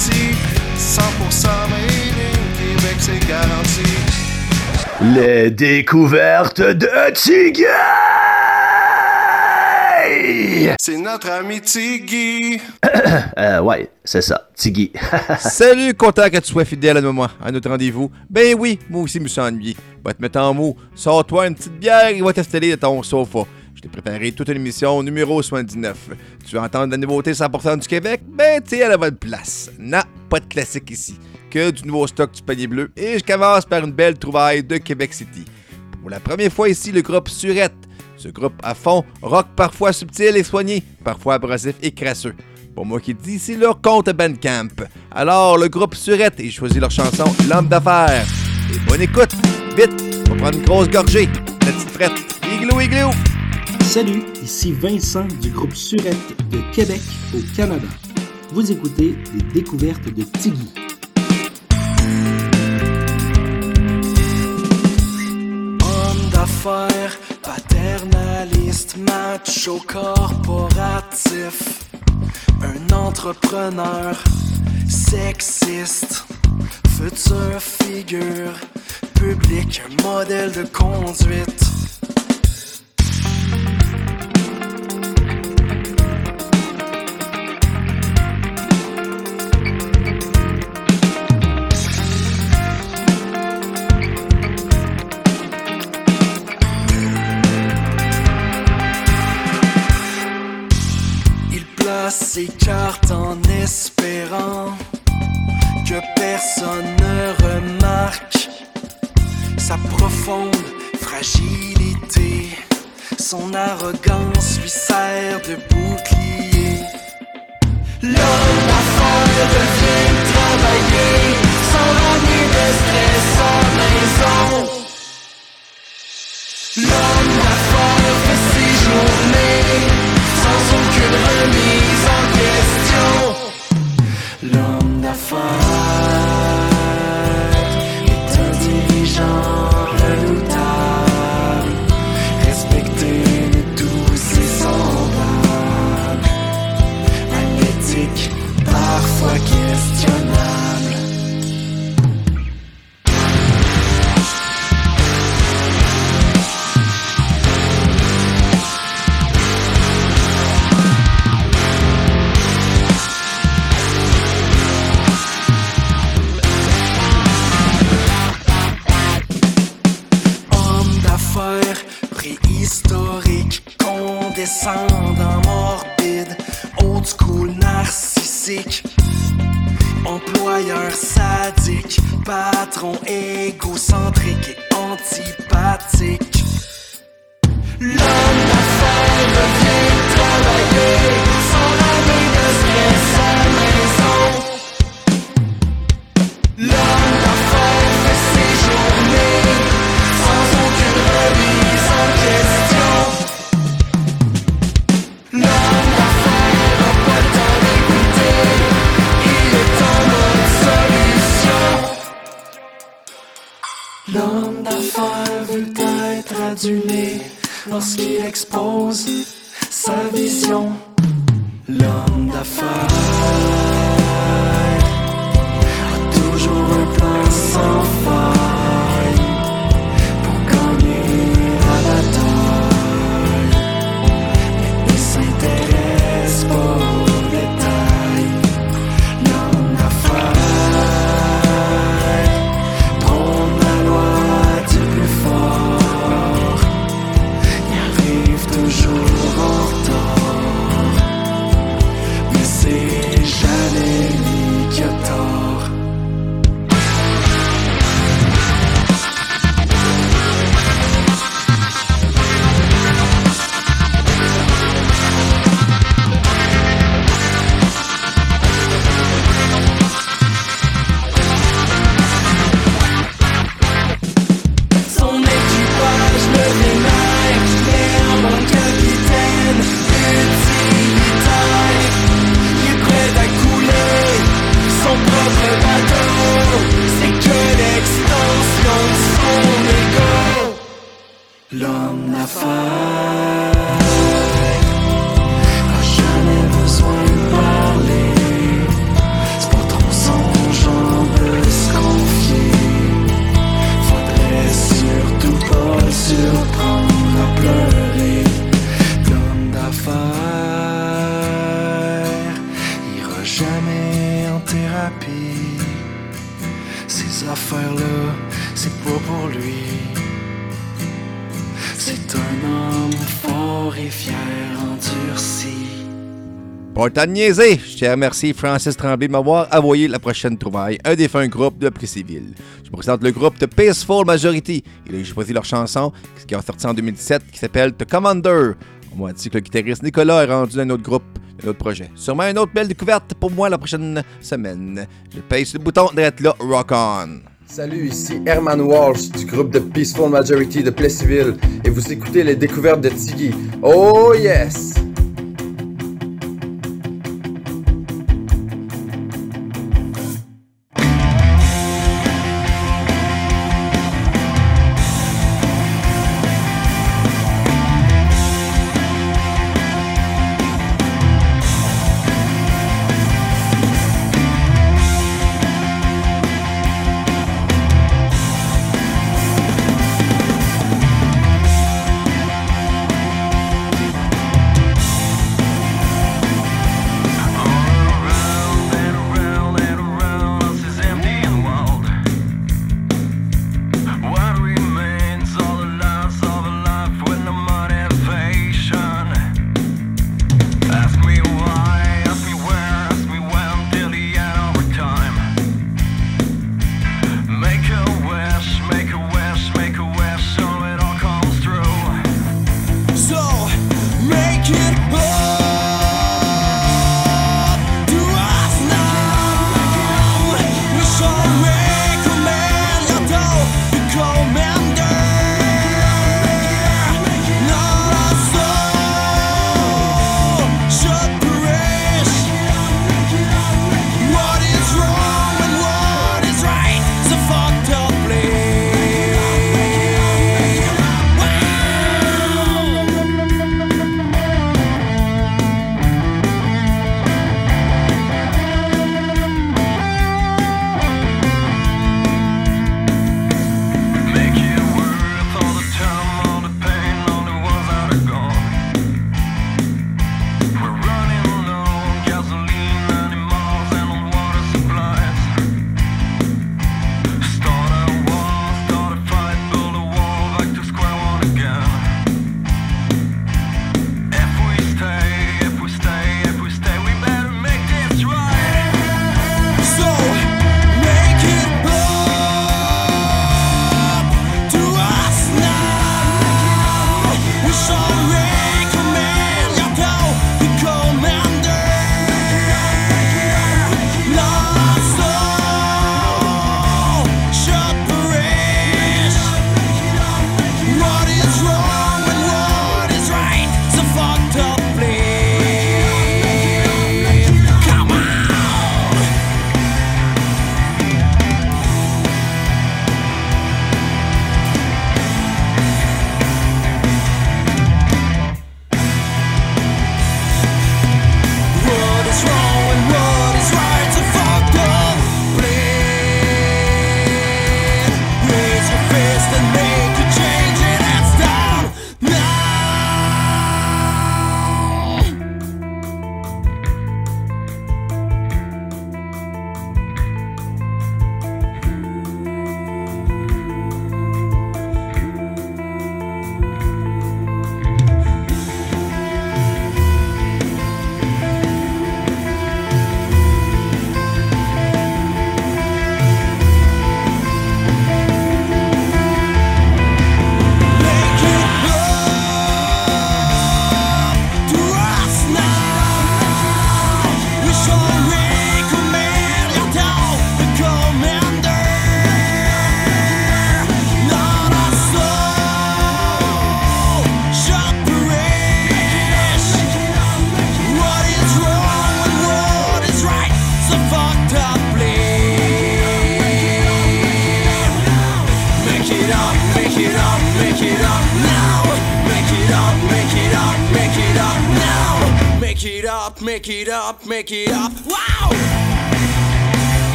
garanti. 100% made in Québec, c'est garanti. Les découvertes de Tiggy! C'est notre ami Tiggy. euh, ouais, c'est ça, Tiggy. Salut, content que tu sois fidèle à moi, à notre rendez-vous. Ben oui, moi aussi, je me suis ennuyé. Va te mettre en mou, sors-toi une petite bière et va t'installer dans ton sofa. Je t'ai préparé toute une émission numéro 79. Tu veux entendre la nouveauté 100% du Québec? Ben, t'es à la bonne place. Non, pas de classique ici. Que du nouveau stock du panier bleu. Et je commence par une belle trouvaille de Québec City. Pour la première fois ici, le groupe Surette. Ce groupe à fond, rock parfois subtil et soigné, parfois abrasif et crasseux. Pour moi qui dis ici leur compte Bandcamp. Alors, le groupe Surette et choisi leur chanson L'homme d'affaires. Et bonne écoute! Vite, on va prendre une grosse gorgée. La petite frette. Igloo, igloo! Salut, ici Vincent du groupe Surette de Québec au Canada. Vous écoutez les découvertes de Tiggy. Homme d'affaires, paternaliste, macho corporatif. Un entrepreneur sexiste, future figure publique, modèle de conduite. Cartes en espérant que personne ne remarque sa profonde fragilité. Son arrogance lui sert de bouclier. L'homme d'affaires devient travailler sans ramener de stress à maison. Sadique, patron égocentrique et antipathique. L'homme d'affaires revient travailler lorsqu'il expose sa vision. L'homme d'affaires je tiens à remercier Francis Tremblay de m'avoir envoyé la prochaine trouvaille, un défunt groupe de prix civil. Je vous présente le groupe The Peaceful Majority. Et là, j'ai choisi leur chanson, qui est sortie en 2017, qui s'appelle The Commander. On m'a dit que le guitariste Nicolas est rendu dans un autre groupe, un autre projet. Sûrement une autre belle découverte pour moi la prochaine semaine. Je paye sur le bouton d'être là, rock on. Salut, ici Herman Walsh du groupe de Peaceful Majority de Plessisville et vous écoutez les découvertes de Tiggy. Oh yes!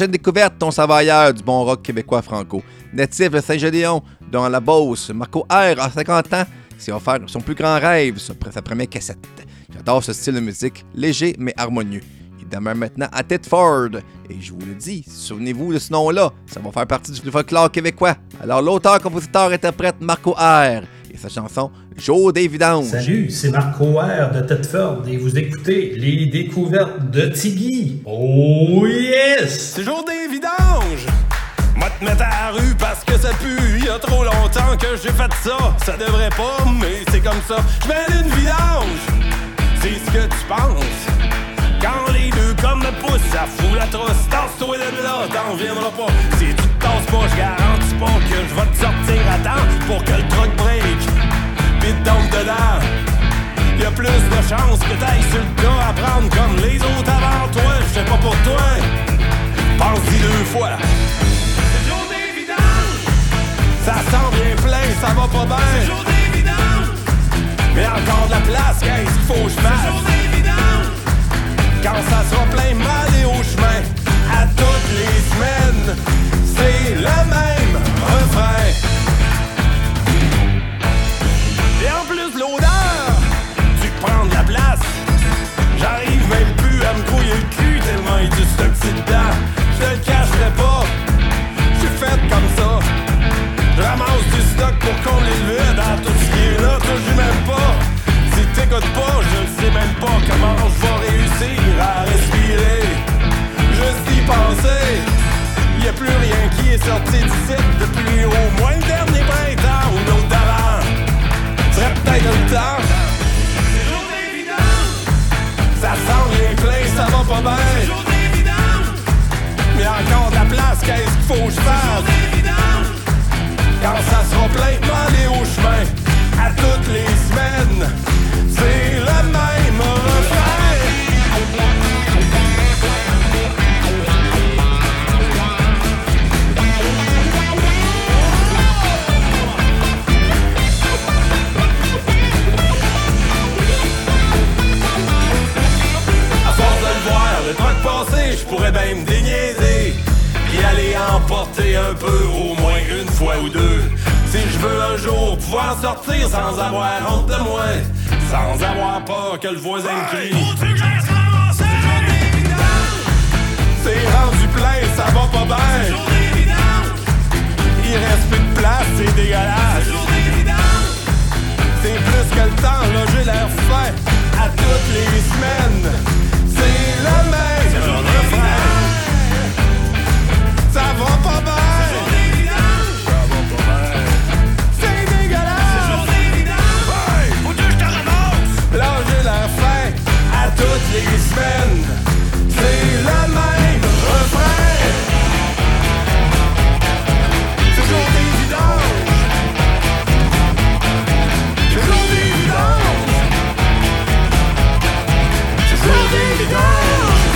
Prochaine découverte, ton savailleur du bon rock québécois franco. Natif de Saint-Gédéon, dans la Beauce, Marco R, à 50 ans, s'est offert son plus grand rêve, sa, première cassette. J'adore ce style de musique, léger mais harmonieux. Il demeure maintenant à Thetford. Et je vous le dis, souvenez-vous de ce nom-là, ça va faire partie du folklore québécois. Alors l'auteur, compositeur, interprète Marco R. Et sa chanson Joe des vidanges. Salut, c'est Marco R de Thetford et vous écoutez les découvertes de Tiggy. Oh yes! C'est jour des vidanges. Moi te mettre à la rue parce que ça pue. Il y a trop longtemps que j'ai fait ça. Ça devrait pas, mais c'est comme ça. Je mets une vidange. C'est ce que tu penses. Quand les deux comme me poussent, ça fout la trousse. Tasse-toi de là, t'en viendras pas. Si tu te tasses pas, je garantis pas que je vais te sortir à temps pour que le truck break. Pis tombe dedans. Y a plus de chances que t'ailles sur le tas à prendre comme les autres avant toi. Je sais pas pour toi. Pense-y deux fois. C'est jour des. Ça sent bien plein, ça va pas bien. C'est jour des vidanges. Mais encore de la place, qu'est-ce qu'il faut que je fasse? C'est jour des vidanges. Quand ça sera plein mal et au chemin, à toutes les semaines, c'est le même Et en plus l'odeur, tu prends de la place. J'arrive même plus à me grouiller le cul tellement il du stock c'est dedans. Je le cacherai pas, j'ai fait comme ça. Je ramasse du stock pour un peu, au moins une fois ou deux. Si je veux un jour pouvoir sortir sans avoir honte de moi, sans avoir peur que le voisin crie. C'est rendu plein, ça va pas bien. Il reste plus de place, c'est dégueulasse. C'est plus que le temps, là j'ai l'air fin à toutes les semaines. C'est le même les semaines. C'est le même refrain. Jour des vidanges. Jour des vidanges. Jour des vidanges.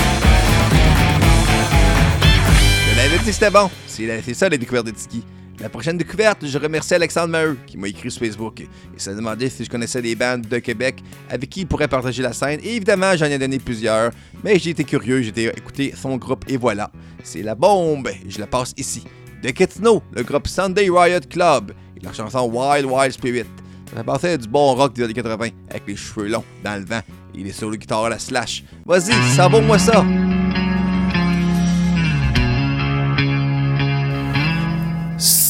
Je l'avais dit, c'était bon. C'est la- ça, les découvertes de Tiki. La prochaine découverte, je remercie Alexandre Maheu qui m'a écrit sur Facebook et s'est demandé si je connaissais des bandes de Québec avec qui il pourrait partager la scène. Et évidemment, j'en ai donné plusieurs, mais j'ai été curieux, j'ai été écouter son groupe et voilà. C'est la bombe, je la passe ici. De Ketino, le groupe Sunday Riot Club et leur chanson Wild Wild Spirit. Ça à du bon rock des années 80 avec les cheveux longs dans le vent et les solos de guitare à la slash. Vas-y, ça vaut moi ça!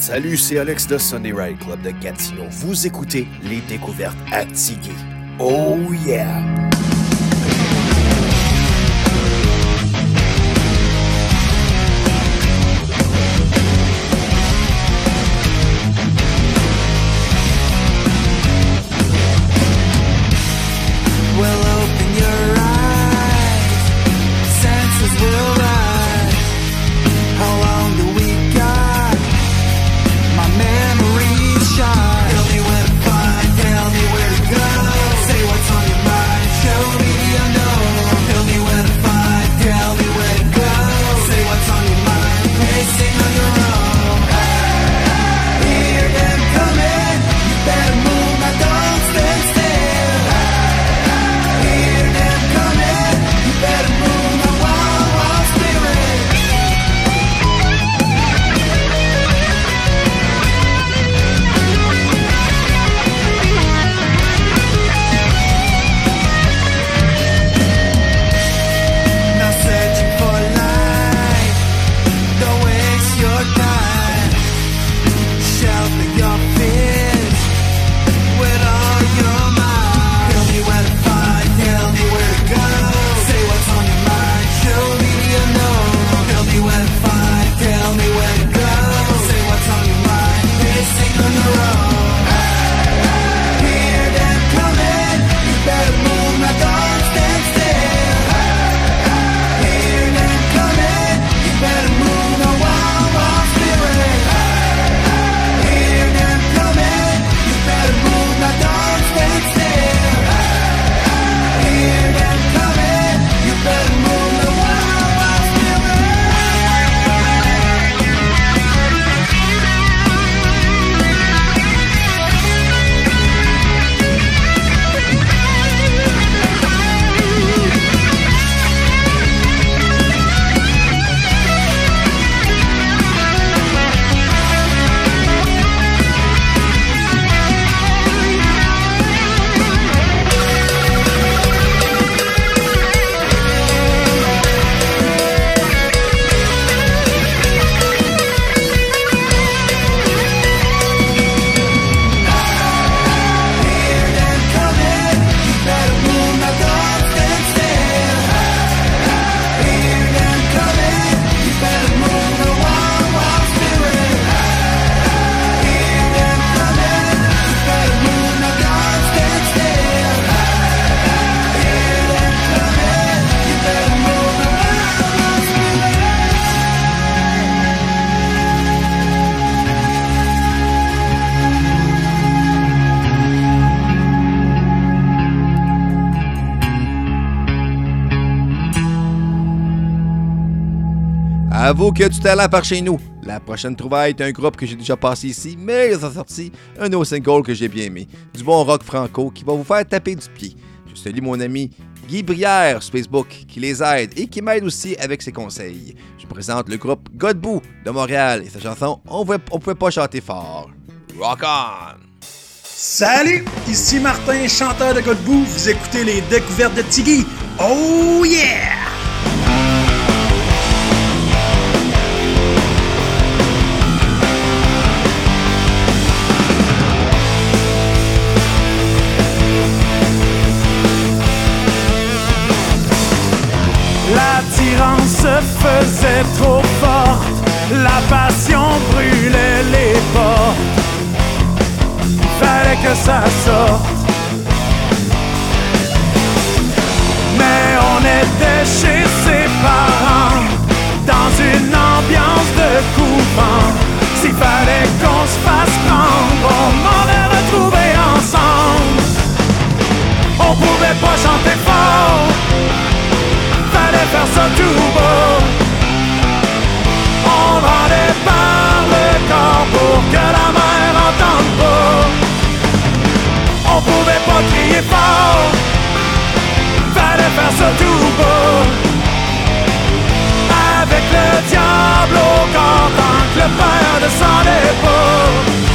Salut, c'est Alex de Sunday Ride Club de Gatineau. Vous écoutez les découvertes à Tiggy. Oh yeah! Avoue a du talent par chez nous. La prochaine trouvaille est un groupe que j'ai déjà passé ici, mais ils ont sorti un nouveau single que j'ai bien aimé. Du bon rock franco qui va vous faire taper du pied. Je salue mon ami Guy Brière sur Facebook qui les aide et qui m'aide aussi avec ses conseils. Je présente le groupe Godbout de Montréal et sa chanson On ne pouvait pas chanter fort. Rock on! Salut, ici Martin, chanteur de Godbout. Vous écoutez les découvertes de Tiggy. Oh yeah! Se faisait trop forte, la passion brûlait les portes. Fallait que ça sorte. Mais on était chez ses parents, dans une ambiance de couvent. S'il fallait qu'on se fasse faire ça tout beau. On rendait par le corps pour que la mer entende pas. On pouvait pas crier fort, fallait faire ça tout beau. Avec le diable au corps tant que le père descendait pas.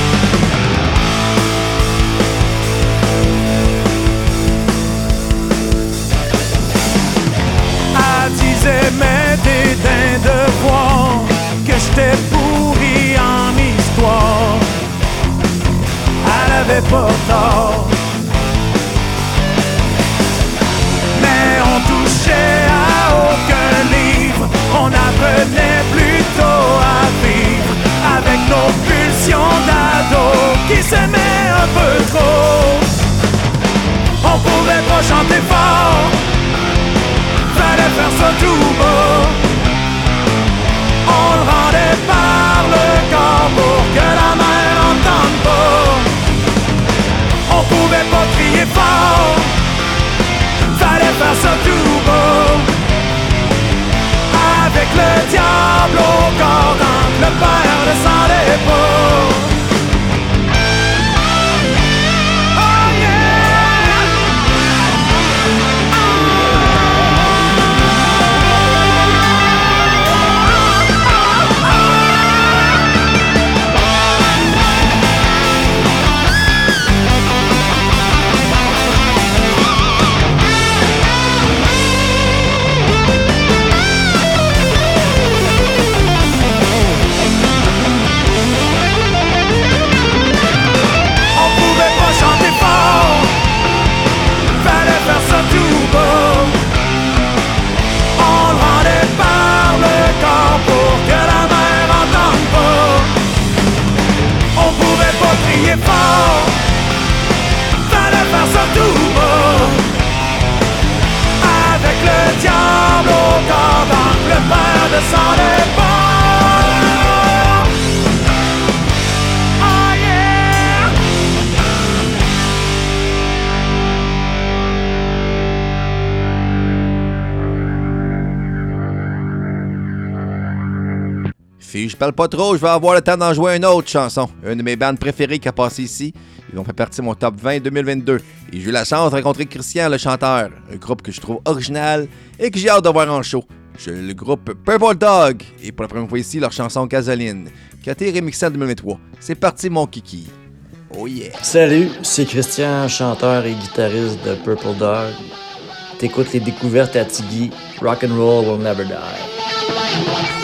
De voir que j'étais pourri en histoire. Elle avait pas tort. Mais on touchait à aucun livre, on apprenait plutôt à vivre avec nos pulsions d'ado qui s'aimaient un peu trop. On pouvait pas chanter fort fallait faire ça tout beau. Faire ça tout beau. Avec le diable au corps, le père descendait pas. Oh Si je parle pas trop, je vais avoir le temps d'en jouer une autre chanson. Une de mes bandes préférées qui a passé ici. Ils ont fait partie de mon top 20 2022. Et j'ai eu la chance de rencontrer Christian, le chanteur. Un groupe que je trouve original et que j'ai hâte de voir en show. Je le groupe Purple Dog. Et pour la première fois ici, leur chanson Gasoline, qui a été remixée en 2023. C'est parti, mon kiki. Oh yeah. Salut, c'est Christian, chanteur et guitariste de Purple Dog. T'écoutes les découvertes à Tiggy. Rock and roll will never die.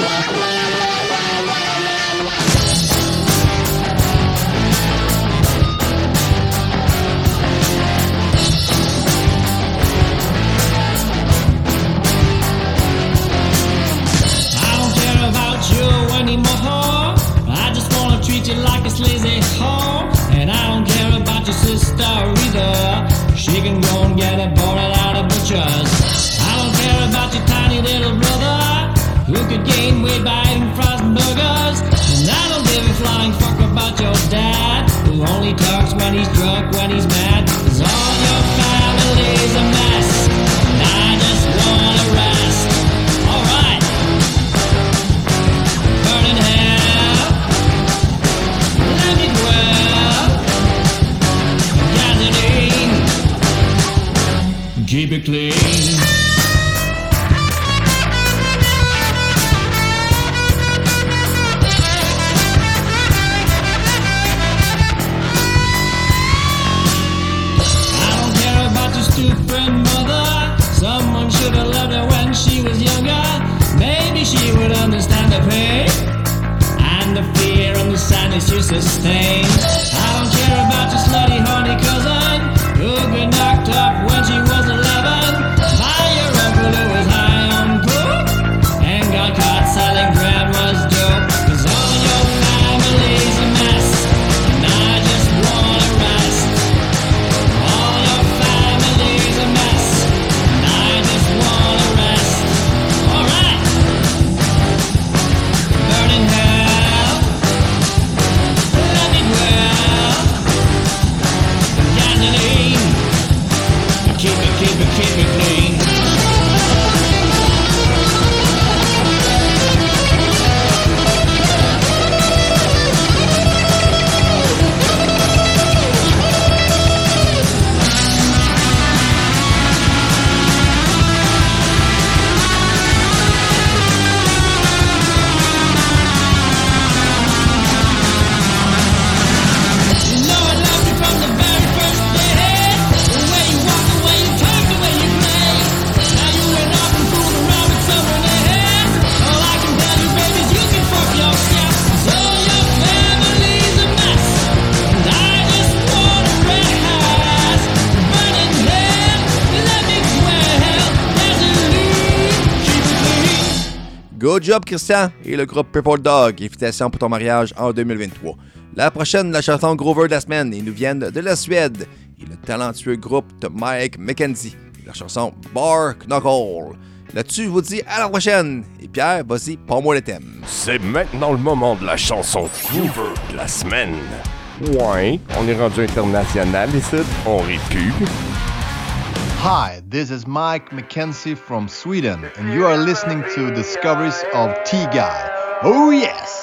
Whore. And I don't care about your sister either. She can go and get it boarded out of butchers. I don't care about your tiny little brother who could gain weight by eating frozen burgers. And I don't give a flying fuck about your dad who only talks when he's drunk, when he's mad. 'Cause all your family's a mess. It clean. I don't care about your stupid mother. Someone should have loved her when she was younger. Maybe she would understand the pain and the fear and the sadness you sustain. Job, Christian et le groupe Purple Dog. Félicitations pour ton mariage en 2023. La prochaine, la chanson Grover de la semaine, et nous viennent de la Suède. Et le talentueux groupe de Mike McKenzie. La chanson Bar Knuckle. Là-dessus, je vous dis à la prochaine. Et Pierre, vas-y, pas moi le thème. C'est maintenant le moment de la chanson Groover de la semaine. Ouais, on est rendu international ici, on rit plus. Hi, this is Mike McKenzie from Sweden, and you are listening to Discoveries of T Guy. Oh, yes!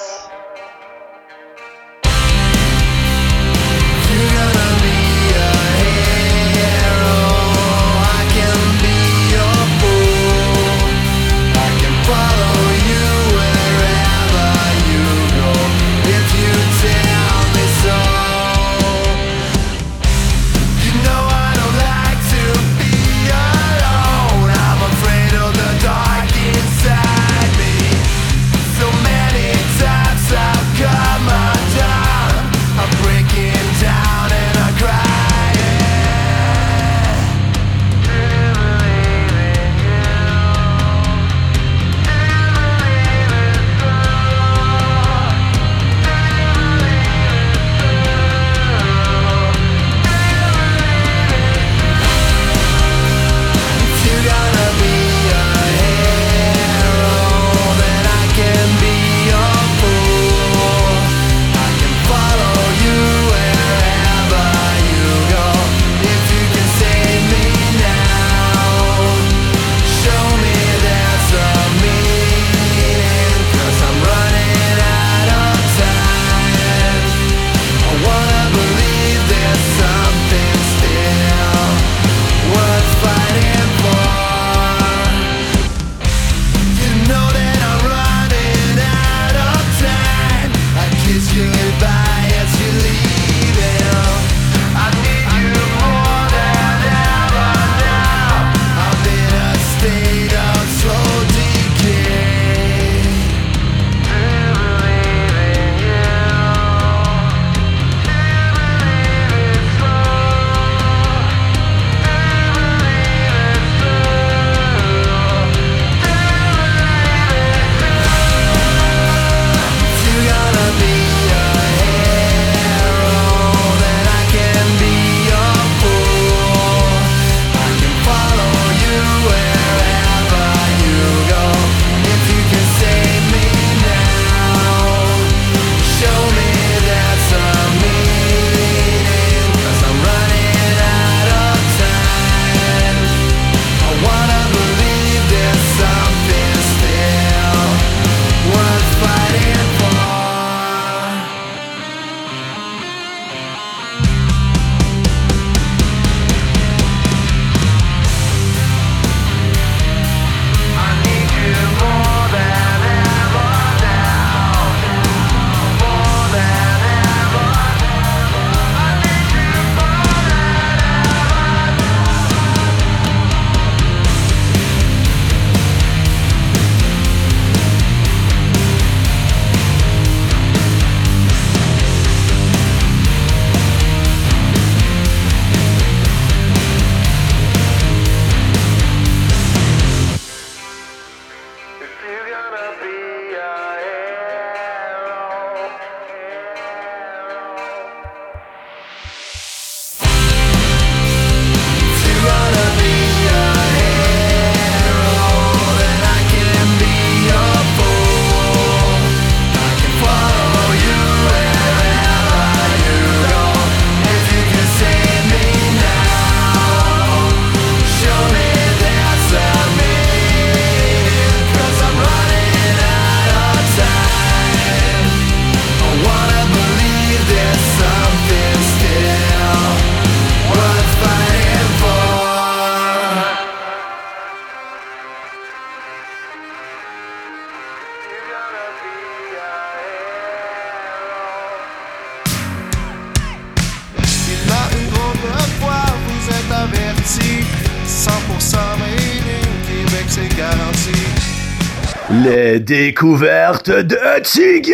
Les découvertes de Tiggy!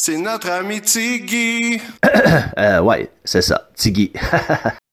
C'est notre ami Tiggy. euh, ouais, c'est ça, Tiggy.